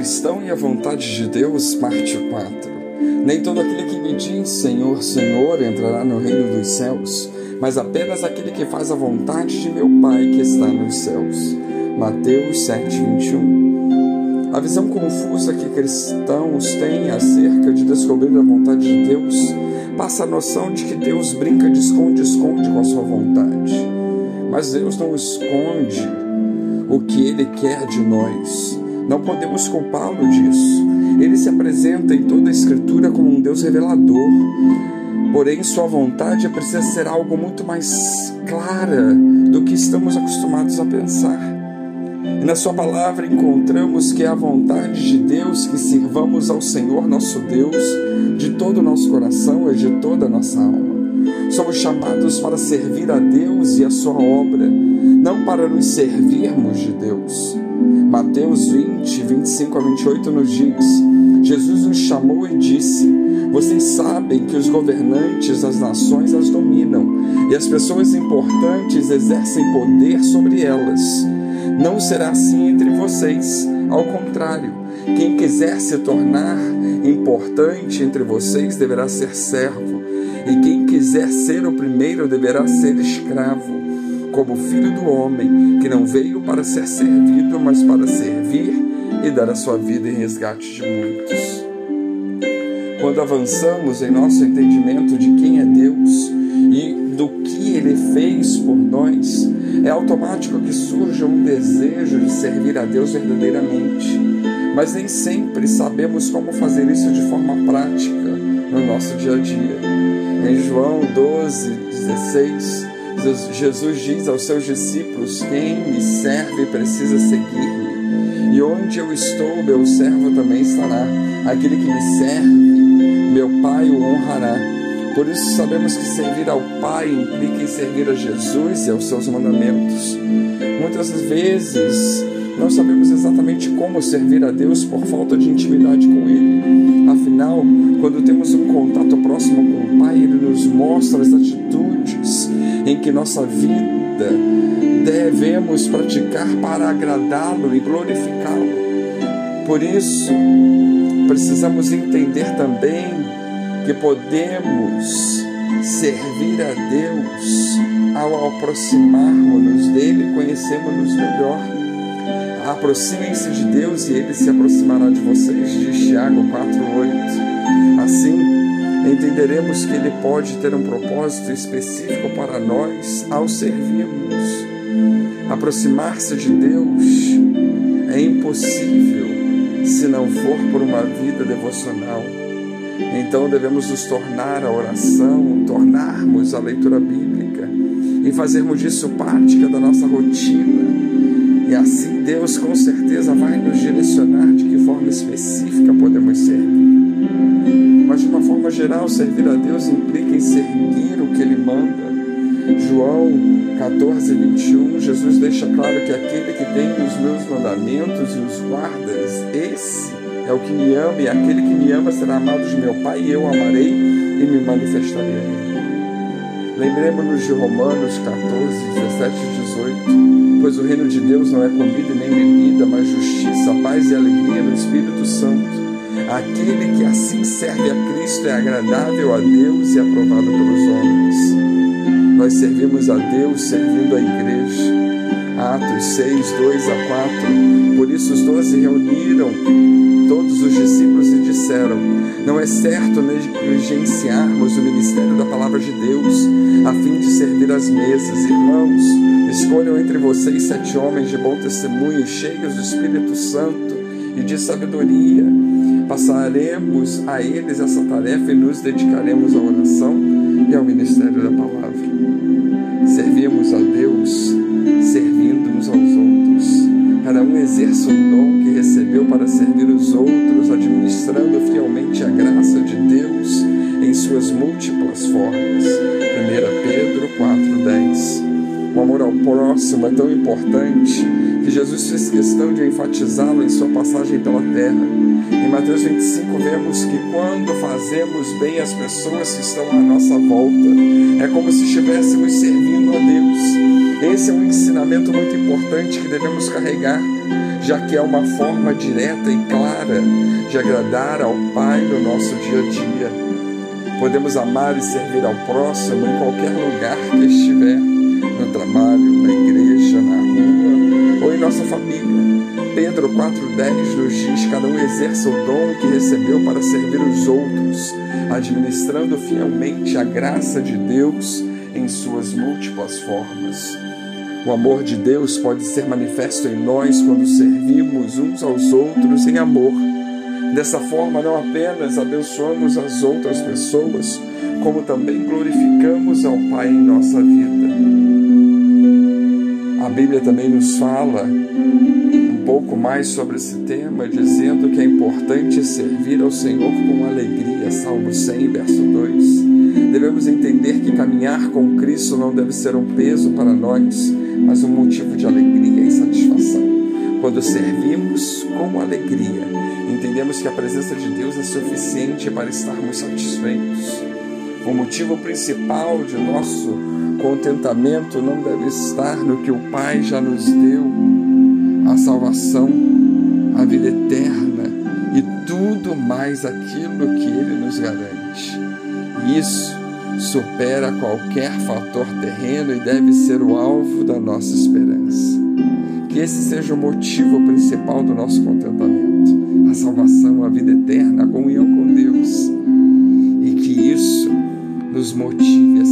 cristão e a vontade de Deus, parte 4. Nem todo aquele que me diz Senhor, Senhor entrará no reino dos céus, mas apenas aquele que faz a vontade de meu Pai que está nos céus. Mateus 7, 21. A visão confusa que cristãos têm acerca de descobrir a vontade de Deus passa a noção de que Deus brinca de esconde-esconde com a sua vontade. Mas Deus não esconde o que Ele quer de nós. Não podemos culpá-lo disso. Ele se apresenta em toda a Escritura como um Deus revelador. Porém, Sua vontade precisa ser algo muito mais clara do que estamos acostumados a pensar. E na Sua palavra encontramos que é a vontade de Deus que sirvamos ao Senhor nosso Deus de todo o nosso coração e de toda a nossa alma. Somos chamados para servir a Deus e a Sua obra, não para nos servirmos de Deus. Mateus 20, 25 a 28 nos diz: Jesus nos chamou e disse: Vocês sabem que os governantes das nações as dominam e as pessoas importantes exercem poder sobre elas. Não será assim entre vocês, ao contrário, quem quiser se tornar importante entre vocês deverá ser servo, e quem quiser ser o primeiro deverá ser escravo como filho do homem, que não veio para ser servido, mas para servir e dar a sua vida em resgate de muitos. Quando avançamos em nosso entendimento de quem é Deus e do que Ele fez por nós, é automático que surja um desejo de servir a Deus verdadeiramente. Mas nem sempre sabemos como fazer isso de forma prática no nosso dia a dia. Em João 12, 16, Jesus diz aos seus discípulos: Quem me serve precisa seguir-me, e onde eu estou, meu servo também estará. Aquele que me serve, meu Pai o honrará. Por isso sabemos que servir ao Pai implica em servir a Jesus e aos seus mandamentos. Muitas vezes não sabemos exatamente como servir a Deus por falta de intimidade com Ele. Afinal, quando temos um contato próximo com o Pai, Ele nos mostra as atitudes em que nossa vida devemos praticar para agradá-lo e glorificá-lo. Por isso, precisamos entender também que podemos servir a Deus ao aproximarmos-nos dele, conhecemos-nos melhor. Aproximem-se de Deus e ele se aproximará de vocês, diz Tiago 4,8. Assim, entenderemos que ele pode ter um propósito específico para nós ao servirmos. Aproximar-se de Deus é impossível se não for por uma vida devocional. Então devemos nos tornar a oração, tornarmos a leitura bíblica e fazermos disso parte da nossa rotina e assim Deus com certeza vai nos direcionar de que forma específica podemos servir. Forma geral, servir a Deus implica em seguir o que Ele manda. João 14, 21, Jesus deixa claro que aquele que tem os meus mandamentos e os guardas, esse é o que me ama, e aquele que me ama será amado de meu Pai, e eu amarei e me manifestarei. Lembremos-nos de Romanos 14, 17 e 18 pois o reino de Deus não é comida nem bebida, mas justiça, paz e alegria no Espírito Santo. Aquele que assim serve a Cristo é agradável a Deus e aprovado pelos homens. Nós servimos a Deus servindo a igreja. Atos 6, 2 a 4. Por isso os doze reuniram todos os discípulos e disseram: Não é certo negligenciarmos o ministério da palavra de Deus, a fim de servir as mesas. Irmãos, escolham entre vocês sete homens de bom testemunho, cheios do Espírito Santo e de sabedoria. Passaremos a eles essa tarefa e nos dedicaremos à oração e ao ministério da palavra. Servimos a Deus servindo uns aos outros. Cada um exerce o dom que recebeu para servir os outros, administrando fielmente a graça de Deus em suas múltiplas formas. O amor ao próximo é tão importante que Jesus fez questão de enfatizá-lo em sua passagem pela terra. Em Mateus 25, vemos que quando fazemos bem às pessoas que estão à nossa volta, é como se estivéssemos servindo a Deus. Esse é um ensinamento muito importante que devemos carregar já que é uma forma direta e clara de agradar ao Pai no nosso dia a dia. Podemos amar e servir ao próximo em qualquer lugar que estiver, no trabalho, na igreja, na rua ou em nossa família. Pedro 4,10 nos diz: cada um exerça o dom que recebeu para servir os outros, administrando fielmente a graça de Deus em suas múltiplas formas. O amor de Deus pode ser manifesto em nós quando servimos uns aos outros em amor. Dessa forma, não apenas abençoamos as outras pessoas, como também glorificamos ao Pai em nossa vida. Bíblia também nos fala um pouco mais sobre esse tema, dizendo que é importante servir ao Senhor com alegria. Salmo 100, verso 2. Devemos entender que caminhar com Cristo não deve ser um peso para nós, mas um motivo de alegria e satisfação. Quando servimos com alegria, entendemos que a presença de Deus é suficiente para estarmos satisfeitos. O motivo principal de nosso contentamento não deve estar no que o Pai já nos deu, a salvação, a vida eterna e tudo mais aquilo que Ele nos garante. Isso supera qualquer fator terreno e deve ser o alvo da nossa esperança. Que esse seja o motivo principal do nosso contentamento, a salvação, a vida eterna, a comunhão com Deus. E que isso nos motive a